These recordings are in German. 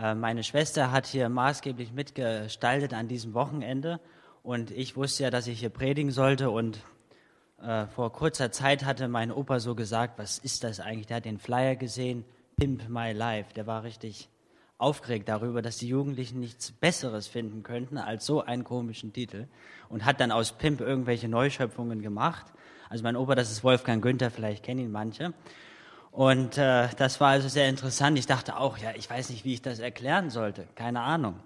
Äh, meine Schwester hat hier maßgeblich mitgestaltet an diesem Wochenende und ich wusste ja, dass ich hier predigen sollte und äh, vor kurzer Zeit hatte mein Opa so gesagt, was ist das eigentlich? Der hat den Flyer gesehen, Pimp My Life. Der war richtig aufgeregt darüber, dass die Jugendlichen nichts Besseres finden könnten als so einen komischen Titel und hat dann aus Pimp irgendwelche Neuschöpfungen gemacht. Also mein Opa, das ist Wolfgang Günther, vielleicht kennen ihn manche. Und äh, das war also sehr interessant. Ich dachte auch, ja, ich weiß nicht, wie ich das erklären sollte. Keine Ahnung.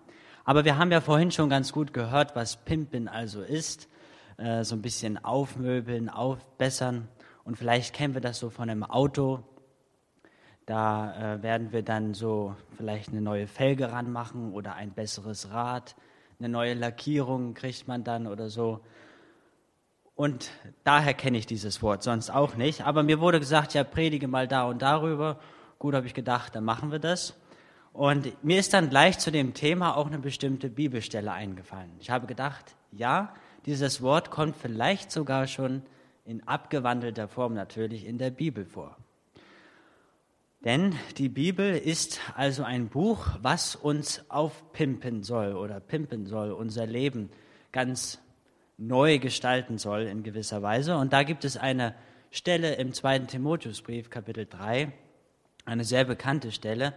Aber wir haben ja vorhin schon ganz gut gehört, was Pimpen also ist. Äh, so ein bisschen aufmöbeln, aufbessern. Und vielleicht kennen wir das so von einem Auto. Da äh, werden wir dann so vielleicht eine neue Felge ranmachen oder ein besseres Rad. Eine neue Lackierung kriegt man dann oder so. Und daher kenne ich dieses Wort, sonst auch nicht. Aber mir wurde gesagt, ja, predige mal da und darüber. Gut, habe ich gedacht, dann machen wir das. Und mir ist dann gleich zu dem Thema auch eine bestimmte Bibelstelle eingefallen. Ich habe gedacht, ja, dieses Wort kommt vielleicht sogar schon in abgewandelter Form natürlich in der Bibel vor. Denn die Bibel ist also ein Buch, was uns aufpimpen soll oder pimpen soll, unser Leben ganz neu gestalten soll in gewisser Weise. Und da gibt es eine Stelle im zweiten Timotheusbrief, Kapitel 3, eine sehr bekannte Stelle,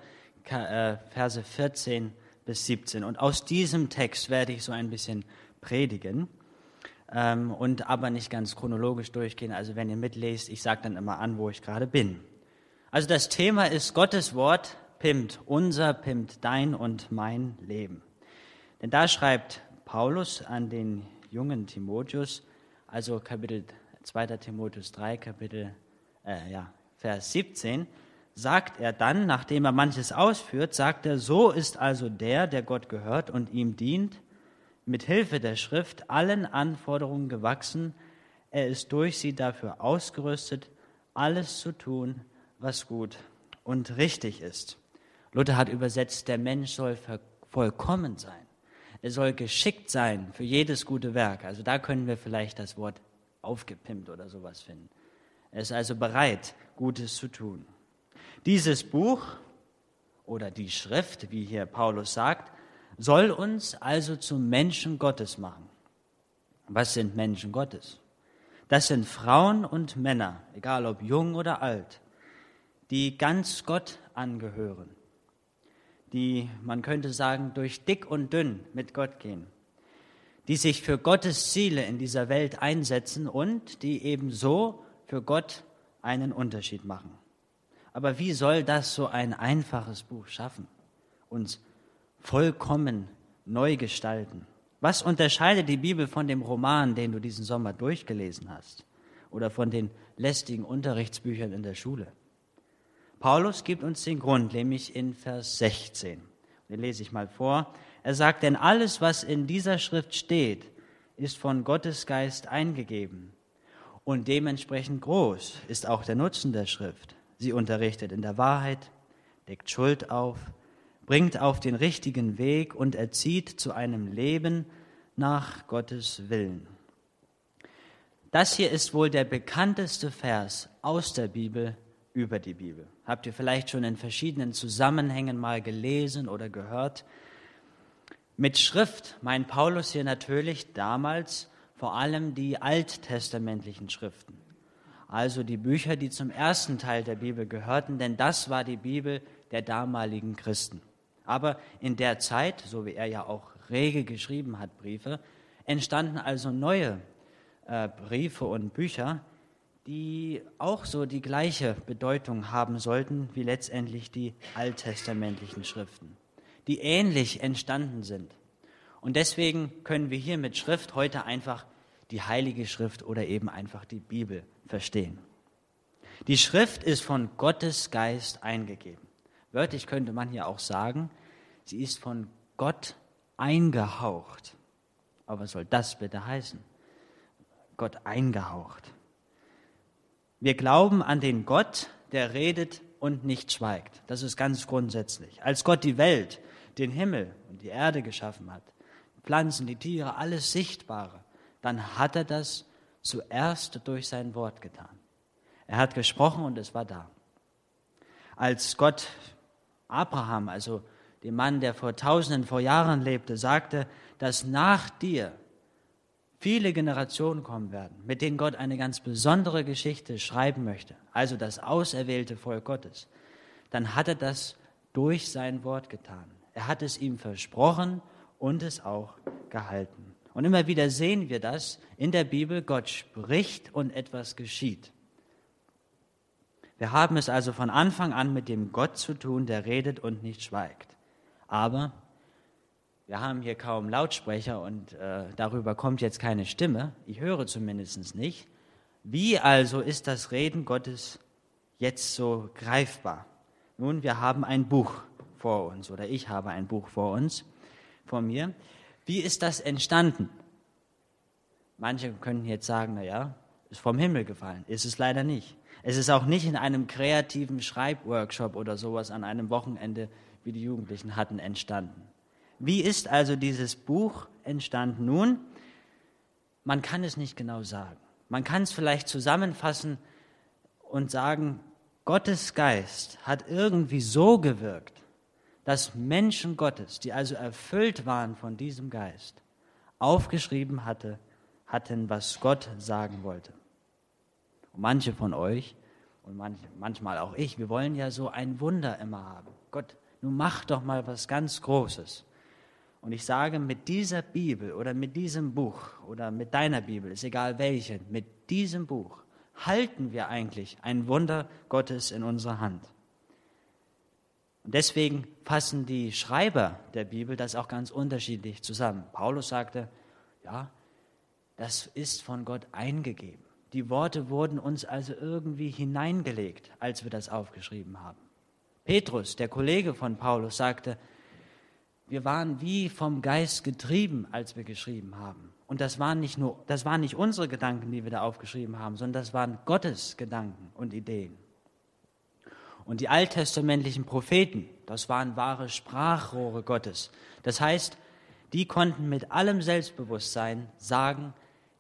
äh, Verse 14 bis 17. Und aus diesem Text werde ich so ein bisschen predigen ähm, und aber nicht ganz chronologisch durchgehen. Also wenn ihr mitlest, ich sage dann immer an, wo ich gerade bin. Also das Thema ist Gottes Wort pimmt unser, pimmt dein und mein Leben. Denn da schreibt Paulus an den jungen Timotheus, also Kapitel 2. Timotheus 3, Kapitel, äh, ja, Vers 17, sagt er dann, nachdem er manches ausführt, sagt er, so ist also der, der Gott gehört und ihm dient, mit Hilfe der Schrift allen Anforderungen gewachsen, er ist durch sie dafür ausgerüstet, alles zu tun, was gut und richtig ist. Luther hat übersetzt, der Mensch soll vollkommen sein. Er soll geschickt sein für jedes gute Werk. Also da können wir vielleicht das Wort aufgepimpt oder sowas finden. Er ist also bereit, Gutes zu tun. Dieses Buch oder die Schrift, wie hier Paulus sagt, soll uns also zum Menschen Gottes machen. Was sind Menschen Gottes? Das sind Frauen und Männer, egal ob jung oder alt, die ganz Gott angehören, die, man könnte sagen, durch dick und dünn mit Gott gehen, die sich für Gottes Ziele in dieser Welt einsetzen und die ebenso für Gott einen Unterschied machen. Aber wie soll das so ein einfaches Buch schaffen? Uns vollkommen neu gestalten. Was unterscheidet die Bibel von dem Roman, den du diesen Sommer durchgelesen hast? Oder von den lästigen Unterrichtsbüchern in der Schule? Paulus gibt uns den Grund, nämlich in Vers 16. Den lese ich mal vor. Er sagt, denn alles, was in dieser Schrift steht, ist von Gottes Geist eingegeben. Und dementsprechend groß ist auch der Nutzen der Schrift. Sie unterrichtet in der Wahrheit, deckt Schuld auf, bringt auf den richtigen Weg und erzieht zu einem Leben nach Gottes Willen. Das hier ist wohl der bekannteste Vers aus der Bibel über die Bibel. Habt ihr vielleicht schon in verschiedenen Zusammenhängen mal gelesen oder gehört? Mit Schrift meint Paulus hier natürlich damals vor allem die alttestamentlichen Schriften. Also die Bücher, die zum ersten Teil der Bibel gehörten, denn das war die Bibel der damaligen Christen. Aber in der Zeit, so wie er ja auch rege geschrieben hat, Briefe, entstanden also neue äh, Briefe und Bücher, die auch so die gleiche Bedeutung haben sollten wie letztendlich die alttestamentlichen Schriften, die ähnlich entstanden sind. Und deswegen können wir hier mit Schrift heute einfach die Heilige Schrift oder eben einfach die Bibel verstehen. Die Schrift ist von Gottes Geist eingegeben. Wörtlich könnte man hier auch sagen, sie ist von Gott eingehaucht. Aber was soll das bitte heißen? Gott eingehaucht. Wir glauben an den Gott, der redet und nicht schweigt. Das ist ganz grundsätzlich. Als Gott die Welt, den Himmel und die Erde geschaffen hat, Pflanzen, die Tiere, alles Sichtbare, dann hat er das zuerst durch sein Wort getan. Er hat gesprochen und es war da. Als Gott Abraham, also dem Mann, der vor tausenden vor Jahren lebte, sagte, dass nach dir viele Generationen kommen werden, mit denen Gott eine ganz besondere Geschichte schreiben möchte, also das auserwählte Volk Gottes, dann hat er das durch sein Wort getan. Er hat es ihm versprochen und es auch gehalten. Und immer wieder sehen wir das in der Bibel, Gott spricht und etwas geschieht. Wir haben es also von Anfang an mit dem Gott zu tun, der redet und nicht schweigt. Aber wir haben hier kaum Lautsprecher und äh, darüber kommt jetzt keine Stimme. Ich höre zumindest nicht. Wie also ist das Reden Gottes jetzt so greifbar? Nun, wir haben ein Buch vor uns oder ich habe ein Buch vor uns, vor mir. Wie ist das entstanden? Manche könnten jetzt sagen, na ja, ist vom Himmel gefallen. Ist es leider nicht. Es ist auch nicht in einem kreativen Schreibworkshop oder sowas an einem Wochenende, wie die Jugendlichen hatten, entstanden. Wie ist also dieses Buch entstanden? Nun, man kann es nicht genau sagen. Man kann es vielleicht zusammenfassen und sagen, Gottes Geist hat irgendwie so gewirkt, dass Menschen Gottes, die also erfüllt waren von diesem Geist, aufgeschrieben hatte, hatten, was Gott sagen wollte. Und manche von euch und manche, manchmal auch ich, wir wollen ja so ein Wunder immer haben. Gott, nun mach doch mal was ganz Großes. Und ich sage, mit dieser Bibel oder mit diesem Buch oder mit deiner Bibel, ist egal welche, mit diesem Buch halten wir eigentlich ein Wunder Gottes in unserer Hand. Und deswegen fassen die Schreiber der Bibel das auch ganz unterschiedlich zusammen. Paulus sagte, ja, das ist von Gott eingegeben. Die Worte wurden uns also irgendwie hineingelegt, als wir das aufgeschrieben haben. Petrus, der Kollege von Paulus, sagte, wir waren wie vom Geist getrieben, als wir geschrieben haben. Und das waren nicht nur, das waren nicht unsere Gedanken, die wir da aufgeschrieben haben, sondern das waren Gottes Gedanken und Ideen. Und die alttestamentlichen Propheten, das waren wahre Sprachrohre Gottes. Das heißt, die konnten mit allem Selbstbewusstsein sagen,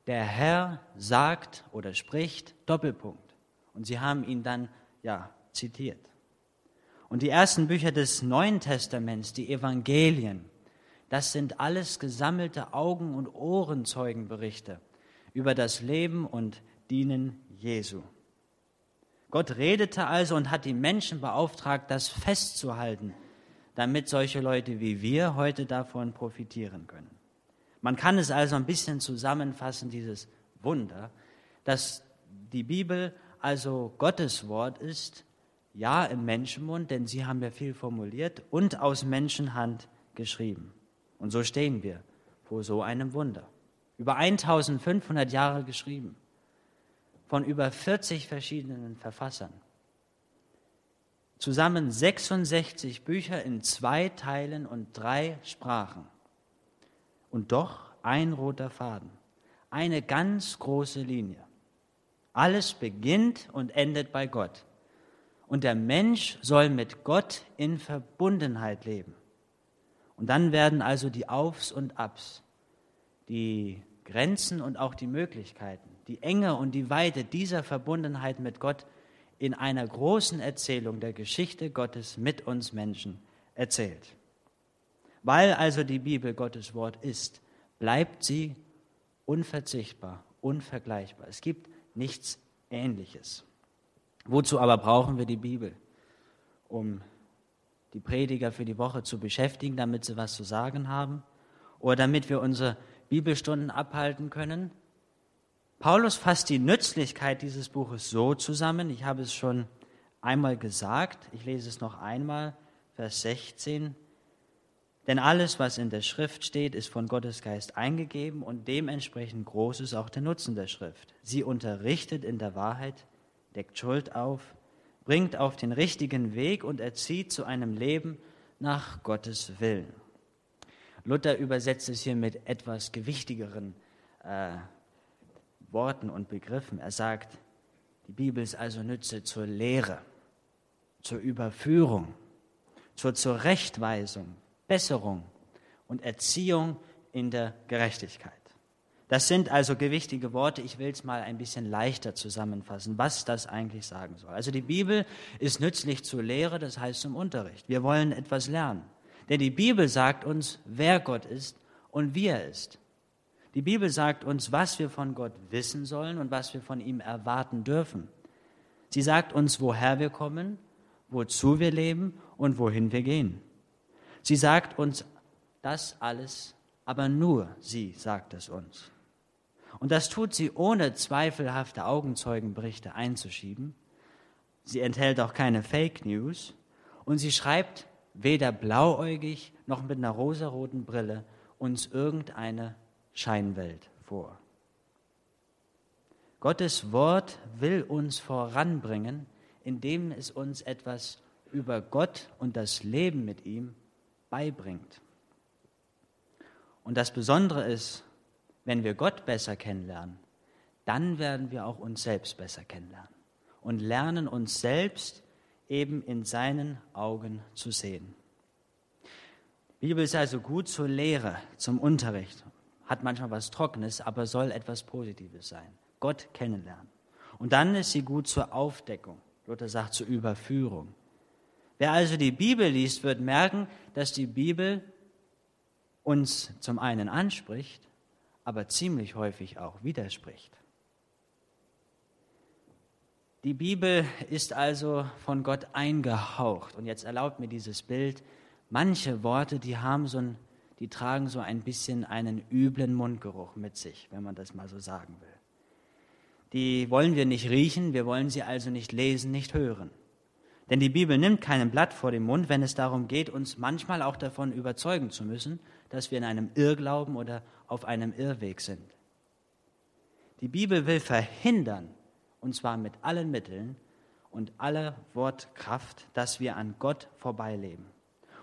der Herr sagt oder spricht Doppelpunkt. Und sie haben ihn dann, ja, zitiert. Und die ersten Bücher des Neuen Testaments, die Evangelien, das sind alles gesammelte Augen- und Ohrenzeugenberichte über das Leben und Dienen Jesu. Gott redete also und hat die Menschen beauftragt, das festzuhalten, damit solche Leute wie wir heute davon profitieren können. Man kann es also ein bisschen zusammenfassen, dieses Wunder, dass die Bibel also Gottes Wort ist, ja im Menschenmund, denn sie haben ja viel formuliert und aus Menschenhand geschrieben. Und so stehen wir vor so einem Wunder. Über 1500 Jahre geschrieben, von über 40 verschiedenen Verfassern. Zusammen 66 Bücher in zwei Teilen und drei Sprachen. Und doch ein roter Faden, eine ganz große Linie. Alles beginnt und endet bei Gott. Und der Mensch soll mit Gott in Verbundenheit leben. Und dann werden also die Aufs und Abs, die Grenzen und auch die Möglichkeiten, die Enge und die Weite dieser Verbundenheit mit Gott in einer großen Erzählung der Geschichte Gottes mit uns Menschen erzählt. Weil also die Bibel Gottes Wort ist, bleibt sie unverzichtbar, unvergleichbar. Es gibt nichts Ähnliches. Wozu aber brauchen wir die Bibel? Um die Prediger für die Woche zu beschäftigen, damit sie was zu sagen haben? Oder damit wir unsere Bibelstunden abhalten können? Paulus fasst die Nützlichkeit dieses Buches so zusammen, ich habe es schon einmal gesagt, ich lese es noch einmal, Vers 16. Denn alles, was in der Schrift steht, ist von Gottes Geist eingegeben und dementsprechend groß ist auch der Nutzen der Schrift. Sie unterrichtet in der Wahrheit, deckt Schuld auf, bringt auf den richtigen Weg und erzieht zu einem Leben nach Gottes Willen. Luther übersetzt es hier mit etwas gewichtigeren äh, Worten und Begriffen. Er sagt, die Bibel ist also Nütze zur Lehre, zur Überführung, zur Zurechtweisung, Besserung und Erziehung in der Gerechtigkeit. Das sind also gewichtige Worte. Ich will es mal ein bisschen leichter zusammenfassen, was das eigentlich sagen soll. Also die Bibel ist nützlich zur Lehre, das heißt zum Unterricht. Wir wollen etwas lernen. Denn die Bibel sagt uns, wer Gott ist und wie er ist. Die Bibel sagt uns, was wir von Gott wissen sollen und was wir von ihm erwarten dürfen. Sie sagt uns, woher wir kommen, wozu wir leben und wohin wir gehen. Sie sagt uns das alles, aber nur sie sagt es uns. Und das tut sie ohne zweifelhafte Augenzeugenberichte einzuschieben. Sie enthält auch keine Fake News und sie schreibt weder blauäugig noch mit einer rosaroten Brille uns irgendeine Scheinwelt vor. Gottes Wort will uns voranbringen, indem es uns etwas über Gott und das Leben mit ihm beibringt. Und das Besondere ist, wenn wir Gott besser kennenlernen, dann werden wir auch uns selbst besser kennenlernen und lernen uns selbst eben in seinen Augen zu sehen. Die Bibel ist also gut zur Lehre, zum Unterricht, hat manchmal was Trockenes, aber soll etwas Positives sein. Gott kennenlernen. Und dann ist sie gut zur Aufdeckung. Luther sagt zur Überführung. Wer also die Bibel liest, wird merken, dass die Bibel uns zum einen anspricht, aber ziemlich häufig auch widerspricht. Die Bibel ist also von Gott eingehaucht. Und jetzt erlaubt mir dieses Bild, manche Worte, die haben so ein, die tragen so ein bisschen einen üblen Mundgeruch mit sich, wenn man das mal so sagen will. Die wollen wir nicht riechen, wir wollen sie also nicht lesen, nicht hören. Denn die Bibel nimmt kein Blatt vor den Mund, wenn es darum geht, uns manchmal auch davon überzeugen zu müssen, dass wir in einem Irrglauben oder auf einem Irrweg sind. Die Bibel will verhindern, und zwar mit allen Mitteln und aller Wortkraft, dass wir an Gott vorbeileben.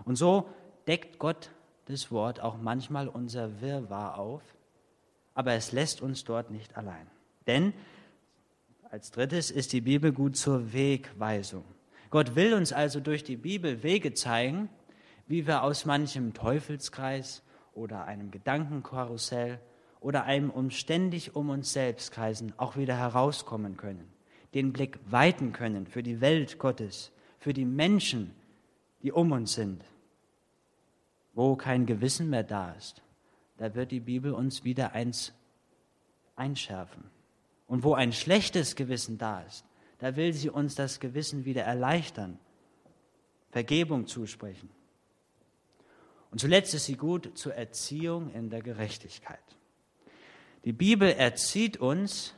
Und so deckt Gott das Wort auch manchmal unser Wirrwarr auf, aber es lässt uns dort nicht allein. Denn als drittes ist die Bibel gut zur Wegweisung. Gott will uns also durch die Bibel Wege zeigen, wie wir aus manchem Teufelskreis oder einem Gedankenkarussell oder einem umständig um uns selbst kreisen auch wieder herauskommen können, den Blick weiten können für die Welt Gottes, für die Menschen, die um uns sind. Wo kein Gewissen mehr da ist, da wird die Bibel uns wieder eins einschärfen. Und wo ein schlechtes Gewissen da ist, da will sie uns das Gewissen wieder erleichtern, Vergebung zusprechen. Und zuletzt ist sie gut zur Erziehung in der Gerechtigkeit. Die Bibel erzieht uns,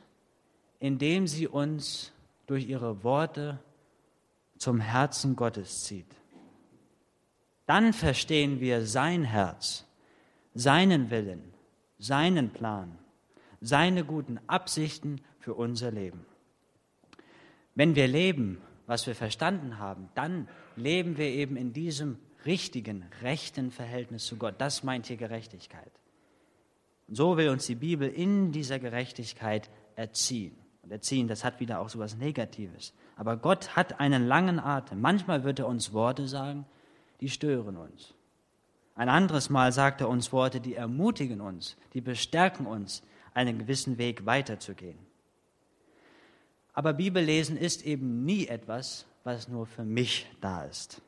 indem sie uns durch ihre Worte zum Herzen Gottes zieht. Dann verstehen wir sein Herz, seinen Willen, seinen Plan, seine guten Absichten für unser Leben. Wenn wir leben, was wir verstanden haben, dann leben wir eben in diesem richtigen, rechten Verhältnis zu Gott. Das meint hier Gerechtigkeit. Und so will uns die Bibel in dieser Gerechtigkeit erziehen. Und erziehen, das hat wieder auch so etwas Negatives. Aber Gott hat einen langen Atem. Manchmal wird er uns Worte sagen, die stören uns. Ein anderes Mal sagt er uns Worte, die ermutigen uns, die bestärken uns, einen gewissen Weg weiterzugehen. Aber Bibellesen ist eben nie etwas, was nur für mich da ist.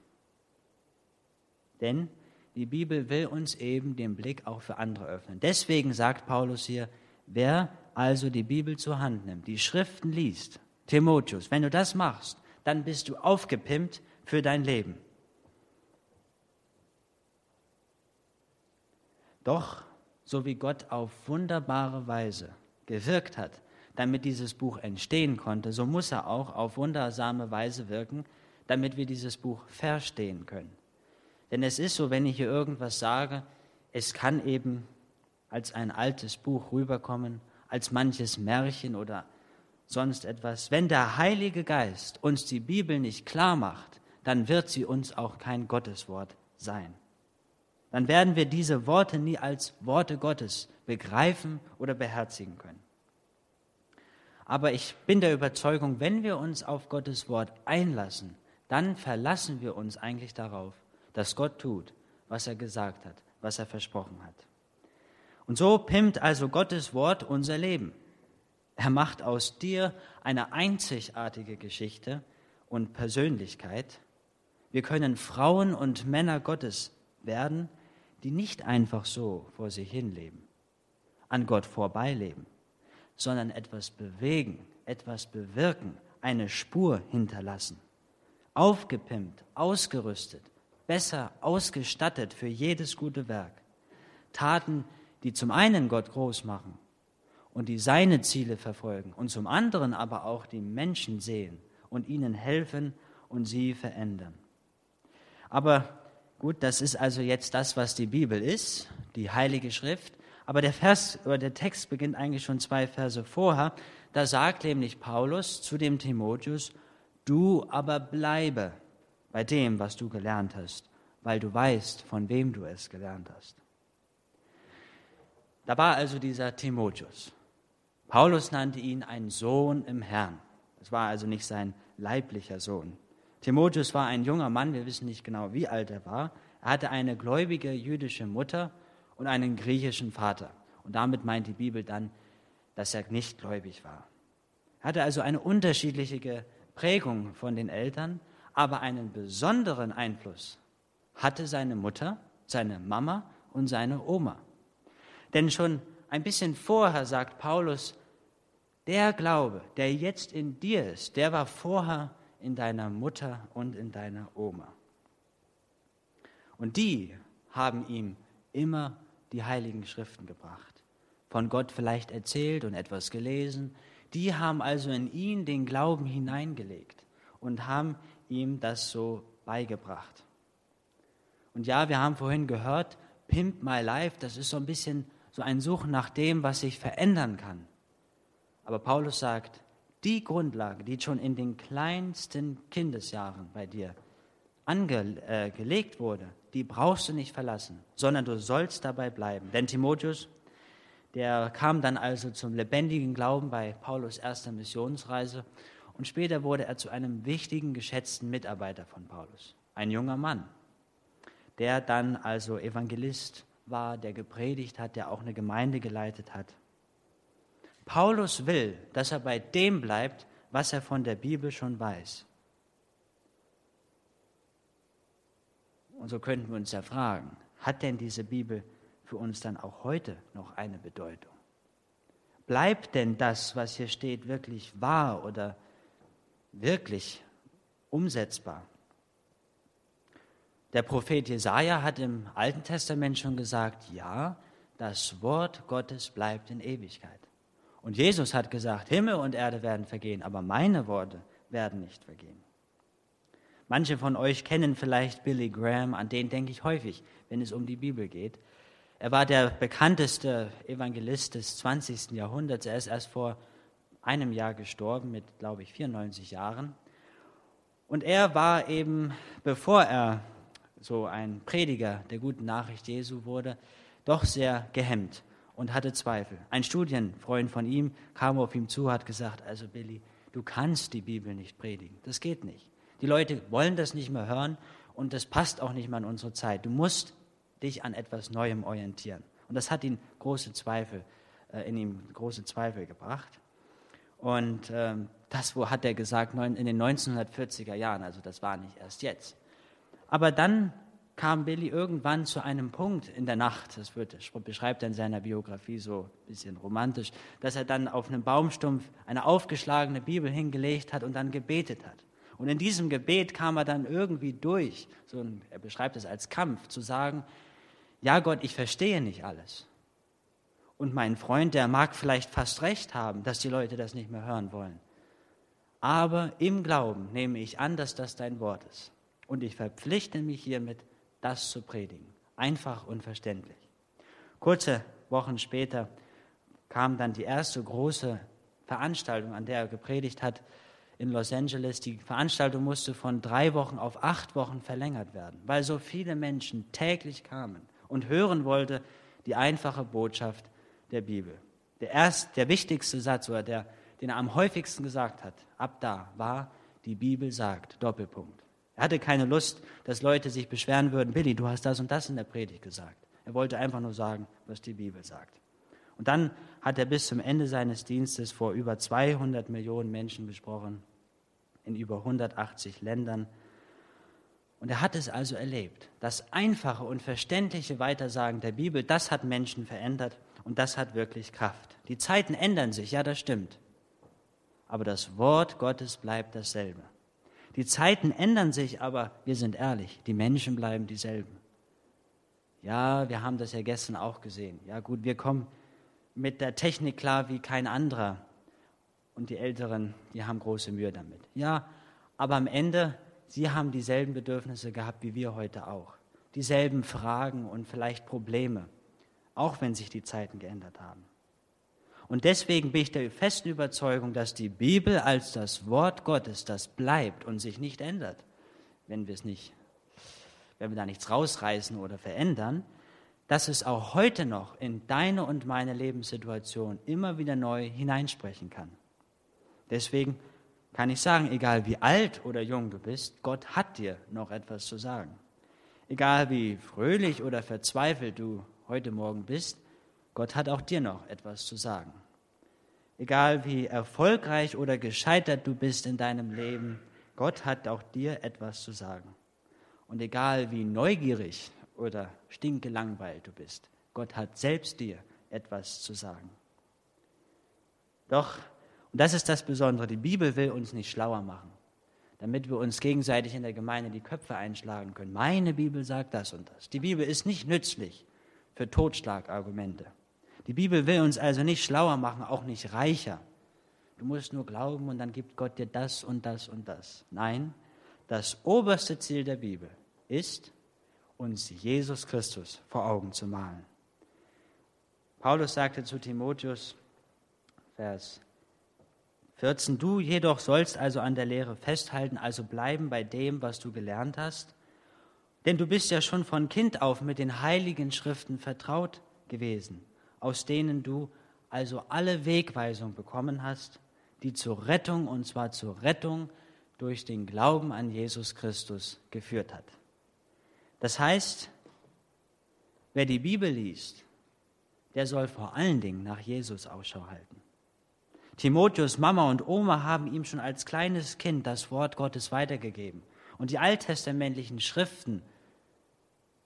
Denn die Bibel will uns eben den Blick auch für andere öffnen. Deswegen sagt Paulus hier, wer also die Bibel zur Hand nimmt, die Schriften liest, Timotheus, wenn du das machst, dann bist du aufgepimpt für dein Leben. Doch, so wie Gott auf wunderbare Weise gewirkt hat, damit dieses Buch entstehen konnte, so muss er auch auf wundersame Weise wirken, damit wir dieses Buch verstehen können. Denn es ist so, wenn ich hier irgendwas sage, es kann eben als ein altes Buch rüberkommen, als manches Märchen oder sonst etwas. Wenn der Heilige Geist uns die Bibel nicht klar macht, dann wird sie uns auch kein Gotteswort sein. Dann werden wir diese Worte nie als Worte Gottes begreifen oder beherzigen können. Aber ich bin der Überzeugung, wenn wir uns auf Gottes Wort einlassen, dann verlassen wir uns eigentlich darauf, dass Gott tut, was er gesagt hat, was er versprochen hat. Und so pimmt also Gottes Wort unser Leben. Er macht aus dir eine einzigartige Geschichte und Persönlichkeit. Wir können Frauen und Männer Gottes werden, die nicht einfach so vor sich hin leben, an Gott vorbeileben, sondern etwas bewegen, etwas bewirken, eine Spur hinterlassen. Aufgepimpt, ausgerüstet, besser ausgestattet für jedes gute Werk. Taten, die zum einen Gott groß machen und die seine Ziele verfolgen und zum anderen aber auch die Menschen sehen und ihnen helfen und sie verändern. Aber gut, das ist also jetzt das, was die Bibel ist, die Heilige Schrift. Aber der Vers oder der Text beginnt eigentlich schon zwei Verse vorher. Da sagt nämlich Paulus zu dem Timotheus, du aber bleibe bei dem, was du gelernt hast, weil du weißt, von wem du es gelernt hast. Da war also dieser Timotheus. Paulus nannte ihn ein Sohn im Herrn. Es war also nicht sein leiblicher Sohn. Timotheus war ein junger Mann, wir wissen nicht genau, wie alt er war. Er hatte eine gläubige jüdische Mutter und einen griechischen Vater. Und damit meint die Bibel dann, dass er nicht gläubig war. Er hatte also eine unterschiedliche Prägung von den Eltern, aber einen besonderen Einfluss hatte seine Mutter, seine Mama und seine Oma. Denn schon ein bisschen vorher sagt Paulus, der Glaube, der jetzt in dir ist, der war vorher in deiner Mutter und in deiner Oma. Und die haben ihm immer die heiligen Schriften gebracht, von Gott vielleicht erzählt und etwas gelesen. Die haben also in ihn den Glauben hineingelegt und haben ihm das so beigebracht. Und ja, wir haben vorhin gehört, Pimp My Life, das ist so ein bisschen so ein Suchen nach dem, was sich verändern kann. Aber Paulus sagt, die Grundlage, die schon in den kleinsten Kindesjahren bei dir angelegt äh, wurde, die brauchst du nicht verlassen, sondern du sollst dabei bleiben. Denn Timotheus, der kam dann also zum lebendigen Glauben bei Paulus erster Missionsreise und später wurde er zu einem wichtigen, geschätzten Mitarbeiter von Paulus. Ein junger Mann, der dann also Evangelist war, der gepredigt hat, der auch eine Gemeinde geleitet hat. Paulus will, dass er bei dem bleibt, was er von der Bibel schon weiß. Und so könnten wir uns ja fragen, hat denn diese Bibel für uns dann auch heute noch eine Bedeutung? Bleibt denn das, was hier steht, wirklich wahr oder wirklich umsetzbar? Der Prophet Jesaja hat im Alten Testament schon gesagt: Ja, das Wort Gottes bleibt in Ewigkeit. Und Jesus hat gesagt: Himmel und Erde werden vergehen, aber meine Worte werden nicht vergehen. Manche von euch kennen vielleicht Billy Graham, an den denke ich häufig, wenn es um die Bibel geht. Er war der bekannteste Evangelist des 20. Jahrhunderts. Er ist erst vor einem Jahr gestorben, mit, glaube ich, 94 Jahren. Und er war eben, bevor er so ein Prediger der guten Nachricht Jesu wurde, doch sehr gehemmt und hatte Zweifel. Ein Studienfreund von ihm kam auf ihn zu, hat gesagt, also Billy, du kannst die Bibel nicht predigen. Das geht nicht. Die Leute wollen das nicht mehr hören und das passt auch nicht mehr in unsere Zeit. Du musst dich an etwas Neuem orientieren. Und das hat ihn große Zweifel, äh, in ihm große Zweifel gebracht. Und ähm, das wo hat er gesagt in den 1940er Jahren, also das war nicht erst jetzt. Aber dann kam Billy irgendwann zu einem Punkt in der Nacht, das wird, beschreibt er in seiner Biografie so ein bisschen romantisch, dass er dann auf einem Baumstumpf eine aufgeschlagene Bibel hingelegt hat und dann gebetet hat. Und in diesem Gebet kam er dann irgendwie durch, so ein, er beschreibt es als Kampf, zu sagen, ja Gott, ich verstehe nicht alles. Und mein Freund, der mag vielleicht fast recht haben, dass die Leute das nicht mehr hören wollen. Aber im Glauben nehme ich an, dass das dein Wort ist. Und ich verpflichte mich hiermit, das zu predigen. Einfach und verständlich. Kurze Wochen später kam dann die erste große Veranstaltung, an der er gepredigt hat, in Los Angeles. Die Veranstaltung musste von drei Wochen auf acht Wochen verlängert werden, weil so viele Menschen täglich kamen und hören wollten die einfache Botschaft der Bibel. Der, erst, der wichtigste Satz, oder der, den er am häufigsten gesagt hat, ab da, war, die Bibel sagt, Doppelpunkt. Er hatte keine Lust, dass Leute sich beschweren würden, Billy, du hast das und das in der Predigt gesagt. Er wollte einfach nur sagen, was die Bibel sagt. Und dann hat er bis zum Ende seines Dienstes vor über 200 Millionen Menschen gesprochen, in über 180 Ländern. Und er hat es also erlebt. Das einfache und verständliche Weitersagen der Bibel, das hat Menschen verändert und das hat wirklich Kraft. Die Zeiten ändern sich, ja, das stimmt. Aber das Wort Gottes bleibt dasselbe. Die Zeiten ändern sich, aber wir sind ehrlich, die Menschen bleiben dieselben. Ja, wir haben das ja gestern auch gesehen. Ja, gut, wir kommen mit der Technik klar wie kein anderer. Und die Älteren, die haben große Mühe damit. Ja, aber am Ende sie haben dieselben Bedürfnisse gehabt wie wir heute auch. Dieselben Fragen und vielleicht Probleme, auch wenn sich die Zeiten geändert haben. Und deswegen bin ich der festen Überzeugung, dass die Bibel als das Wort Gottes, das bleibt und sich nicht ändert, wenn wir es nicht, wenn wir da nichts rausreißen oder verändern, dass es auch heute noch in deine und meine Lebenssituation immer wieder neu hineinsprechen kann. Deswegen kann ich sagen, egal wie alt oder jung du bist, Gott hat dir noch etwas zu sagen. Egal wie fröhlich oder verzweifelt du heute Morgen bist, Gott hat auch dir noch etwas zu sagen. Egal wie erfolgreich oder gescheitert du bist in deinem Leben, Gott hat auch dir etwas zu sagen. Und egal wie neugierig oder stinkelangweilt du bist, Gott hat selbst dir etwas zu sagen. Doch und das ist das Besondere. Die Bibel will uns nicht schlauer machen, damit wir uns gegenseitig in der Gemeinde die Köpfe einschlagen können. Meine Bibel sagt das und das. Die Bibel ist nicht nützlich für Totschlagargumente. Die Bibel will uns also nicht schlauer machen, auch nicht reicher. Du musst nur glauben und dann gibt Gott dir das und das und das. Nein, das oberste Ziel der Bibel ist, uns Jesus Christus vor Augen zu malen. Paulus sagte zu Timotheus, Vers 14. Du jedoch sollst also an der Lehre festhalten, also bleiben bei dem, was du gelernt hast. Denn du bist ja schon von Kind auf mit den heiligen Schriften vertraut gewesen, aus denen du also alle Wegweisung bekommen hast, die zur Rettung, und zwar zur Rettung durch den Glauben an Jesus Christus geführt hat. Das heißt, wer die Bibel liest, der soll vor allen Dingen nach Jesus Ausschau halten. Timotheus Mama und Oma haben ihm schon als kleines Kind das Wort Gottes weitergegeben. Und die alttestamentlichen Schriften,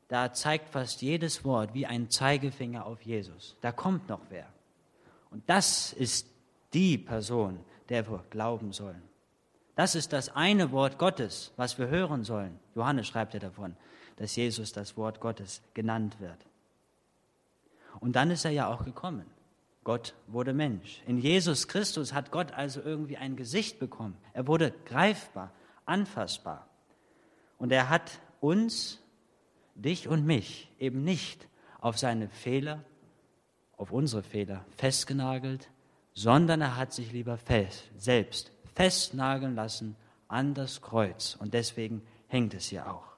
da zeigt fast jedes Wort wie ein Zeigefinger auf Jesus. Da kommt noch wer. Und das ist die Person, der wir glauben sollen. Das ist das eine Wort Gottes, was wir hören sollen. Johannes schreibt ja davon, dass Jesus das Wort Gottes genannt wird. Und dann ist er ja auch gekommen. Gott wurde Mensch. In Jesus Christus hat Gott also irgendwie ein Gesicht bekommen. Er wurde greifbar, anfassbar. Und er hat uns, dich und mich, eben nicht auf seine Fehler, auf unsere Fehler festgenagelt, sondern er hat sich lieber fest, selbst festnageln lassen an das Kreuz. Und deswegen hängt es hier auch.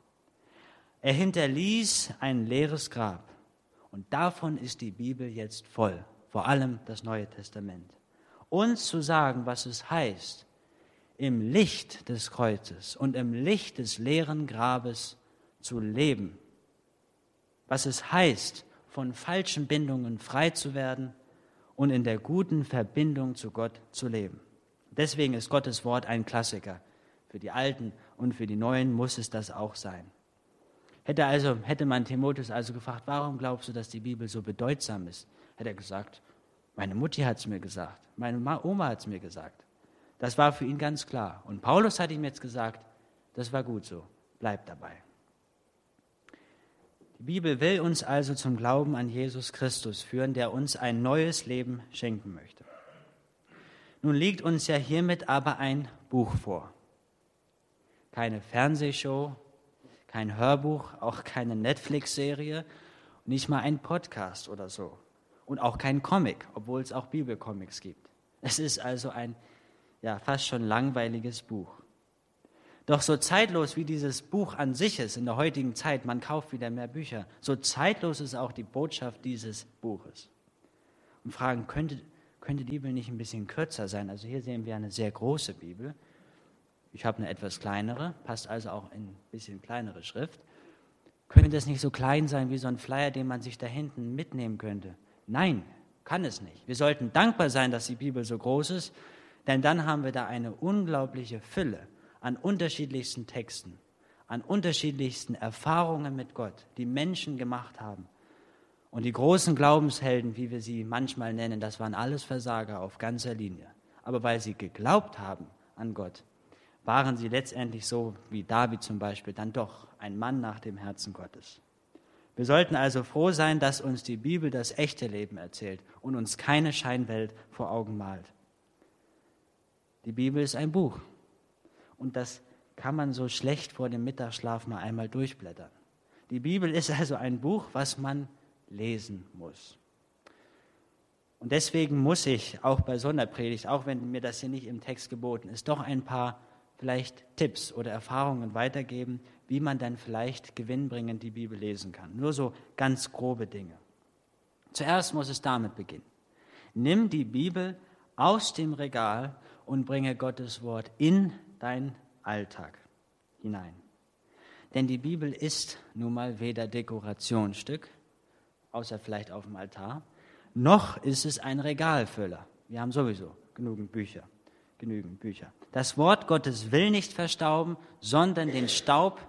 Er hinterließ ein leeres Grab. Und davon ist die Bibel jetzt voll vor allem das Neue Testament, uns zu sagen, was es heißt, im Licht des Kreuzes und im Licht des leeren Grabes zu leben, was es heißt, von falschen Bindungen frei zu werden und in der guten Verbindung zu Gott zu leben. Deswegen ist Gottes Wort ein Klassiker. Für die Alten und für die Neuen muss es das auch sein. Hätte, also, hätte man Timotheus also gefragt, warum glaubst du, dass die Bibel so bedeutsam ist? hat er gesagt, meine Mutti hat es mir gesagt, meine Oma hat es mir gesagt. Das war für ihn ganz klar. Und Paulus hat ihm jetzt gesagt, das war gut so, bleib dabei. Die Bibel will uns also zum Glauben an Jesus Christus führen, der uns ein neues Leben schenken möchte. Nun liegt uns ja hiermit aber ein Buch vor. Keine Fernsehshow, kein Hörbuch, auch keine Netflix-Serie, nicht mal ein Podcast oder so und auch kein Comic, obwohl es auch Bibelcomics gibt. Es ist also ein ja, fast schon langweiliges Buch. Doch so zeitlos wie dieses Buch an sich ist in der heutigen Zeit, man kauft wieder mehr Bücher, so zeitlos ist auch die Botschaft dieses Buches. Und fragen, könnte, könnte die Bibel nicht ein bisschen kürzer sein? Also hier sehen wir eine sehr große Bibel. Ich habe eine etwas kleinere, passt also auch in ein bisschen kleinere Schrift. Könnte das nicht so klein sein wie so ein Flyer, den man sich da hinten mitnehmen könnte? Nein, kann es nicht. Wir sollten dankbar sein, dass die Bibel so groß ist, denn dann haben wir da eine unglaubliche Fülle an unterschiedlichsten Texten an unterschiedlichsten Erfahrungen mit Gott, die Menschen gemacht haben. Und die großen Glaubenshelden, wie wir sie manchmal nennen, das waren alles Versager auf ganzer Linie. Aber weil sie geglaubt haben an Gott, waren sie letztendlich so wie David zum Beispiel dann doch ein Mann nach dem Herzen Gottes. Wir sollten also froh sein, dass uns die Bibel das echte Leben erzählt und uns keine Scheinwelt vor Augen malt. Die Bibel ist ein Buch und das kann man so schlecht vor dem Mittagsschlaf mal einmal durchblättern. Die Bibel ist also ein Buch, was man lesen muss. Und deswegen muss ich auch bei Sonderpredigt, auch wenn mir das hier nicht im Text geboten ist, doch ein paar vielleicht Tipps oder Erfahrungen weitergeben, wie man dann vielleicht gewinnbringend die Bibel lesen kann. Nur so ganz grobe Dinge. Zuerst muss es damit beginnen. Nimm die Bibel aus dem Regal und bringe Gottes Wort in dein Alltag hinein. Denn die Bibel ist nun mal weder Dekorationsstück, außer vielleicht auf dem Altar, noch ist es ein Regalfüller. Wir haben sowieso genügend Bücher genügend Bücher. Das Wort Gottes will nicht verstauben, sondern den Staub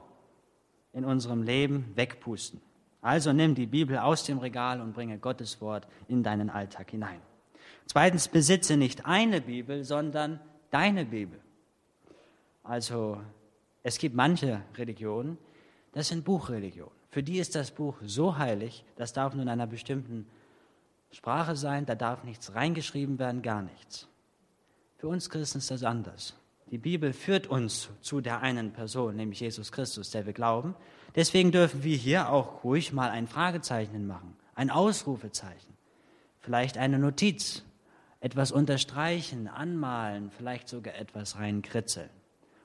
in unserem Leben wegpusten. Also nimm die Bibel aus dem Regal und bringe Gottes Wort in deinen Alltag hinein. Zweitens, besitze nicht eine Bibel, sondern deine Bibel. Also es gibt manche Religionen, das sind Buchreligionen. Für die ist das Buch so heilig, das darf nur in einer bestimmten Sprache sein, da darf nichts reingeschrieben werden, gar nichts. Für uns Christen ist das anders. Die Bibel führt uns zu der einen Person, nämlich Jesus Christus, der wir glauben. Deswegen dürfen wir hier auch ruhig mal ein Fragezeichen machen, ein Ausrufezeichen, vielleicht eine Notiz, etwas unterstreichen, anmalen, vielleicht sogar etwas reinkritzeln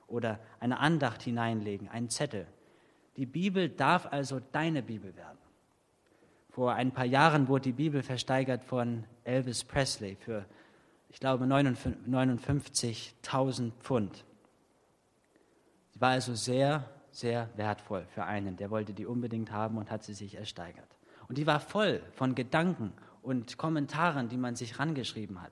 oder eine Andacht hineinlegen, einen Zettel. Die Bibel darf also deine Bibel werden. Vor ein paar Jahren wurde die Bibel versteigert von Elvis Presley für ich glaube, 59.000 Pfund. Sie war also sehr, sehr wertvoll für einen. Der wollte die unbedingt haben und hat sie sich ersteigert. Und die war voll von Gedanken und Kommentaren, die man sich rangeschrieben hat.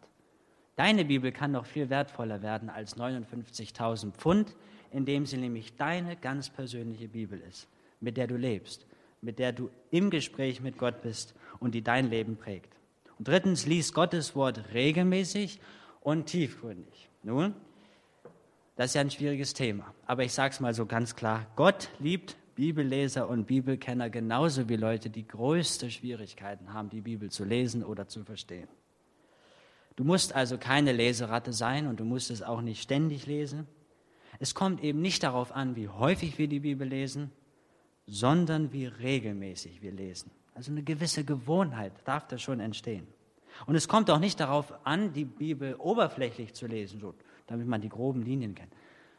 Deine Bibel kann noch viel wertvoller werden als 59.000 Pfund, indem sie nämlich deine ganz persönliche Bibel ist, mit der du lebst, mit der du im Gespräch mit Gott bist und die dein Leben prägt. Drittens, lies Gottes Wort regelmäßig und tiefgründig. Nun, das ist ja ein schwieriges Thema, aber ich sage es mal so ganz klar, Gott liebt Bibelleser und Bibelkenner genauso wie Leute, die größte Schwierigkeiten haben, die Bibel zu lesen oder zu verstehen. Du musst also keine Leseratte sein und du musst es auch nicht ständig lesen. Es kommt eben nicht darauf an, wie häufig wir die Bibel lesen, sondern wie regelmäßig wir lesen. Also eine gewisse Gewohnheit darf da schon entstehen. Und es kommt auch nicht darauf an, die Bibel oberflächlich zu lesen, so, damit man die groben Linien kennt,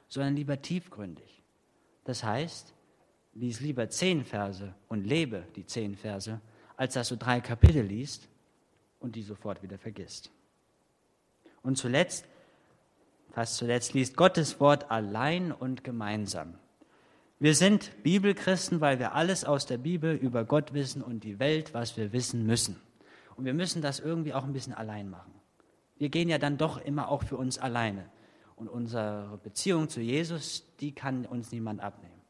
sondern lieber tiefgründig. Das heißt, lies lieber zehn Verse und lebe die zehn Verse, als dass du drei Kapitel liest und die sofort wieder vergisst. Und zuletzt, fast zuletzt, liest Gottes Wort allein und gemeinsam. Wir sind Bibelchristen, weil wir alles aus der Bibel über Gott wissen und die Welt, was wir wissen müssen. Und wir müssen das irgendwie auch ein bisschen allein machen. Wir gehen ja dann doch immer auch für uns alleine. Und unsere Beziehung zu Jesus, die kann uns niemand abnehmen.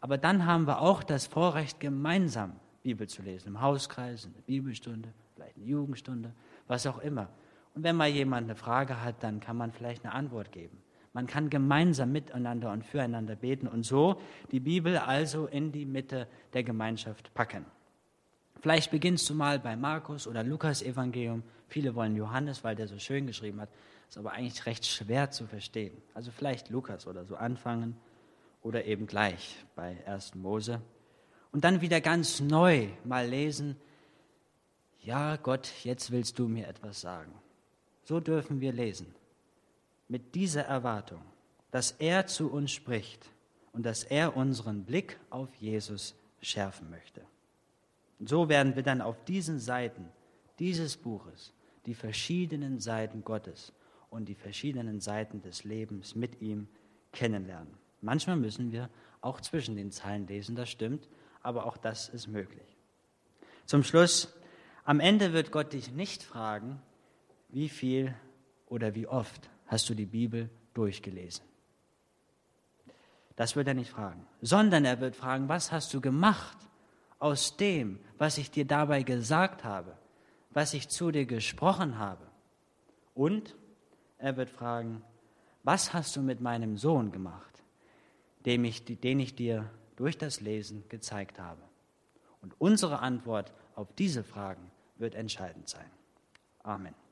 Aber dann haben wir auch das Vorrecht, gemeinsam Bibel zu lesen. Im Hauskreis, in der Bibelstunde, vielleicht eine Jugendstunde, was auch immer. Und wenn mal jemand eine Frage hat, dann kann man vielleicht eine Antwort geben. Man kann gemeinsam miteinander und füreinander beten und so die Bibel also in die Mitte der Gemeinschaft packen. Vielleicht beginnst du mal bei Markus oder Lukas Evangelium. Viele wollen Johannes, weil der so schön geschrieben hat. Ist aber eigentlich recht schwer zu verstehen. Also vielleicht Lukas oder so anfangen oder eben gleich bei 1. Mose. Und dann wieder ganz neu mal lesen. Ja, Gott, jetzt willst du mir etwas sagen. So dürfen wir lesen mit dieser Erwartung, dass er zu uns spricht und dass er unseren Blick auf Jesus schärfen möchte. So werden wir dann auf diesen Seiten dieses Buches die verschiedenen Seiten Gottes und die verschiedenen Seiten des Lebens mit ihm kennenlernen. Manchmal müssen wir auch zwischen den Zeilen lesen, das stimmt, aber auch das ist möglich. Zum Schluss, am Ende wird Gott dich nicht fragen, wie viel oder wie oft hast du die Bibel durchgelesen. Das wird er nicht fragen, sondern er wird fragen, was hast du gemacht aus dem, was ich dir dabei gesagt habe, was ich zu dir gesprochen habe? Und er wird fragen, was hast du mit meinem Sohn gemacht, den ich, den ich dir durch das Lesen gezeigt habe? Und unsere Antwort auf diese Fragen wird entscheidend sein. Amen.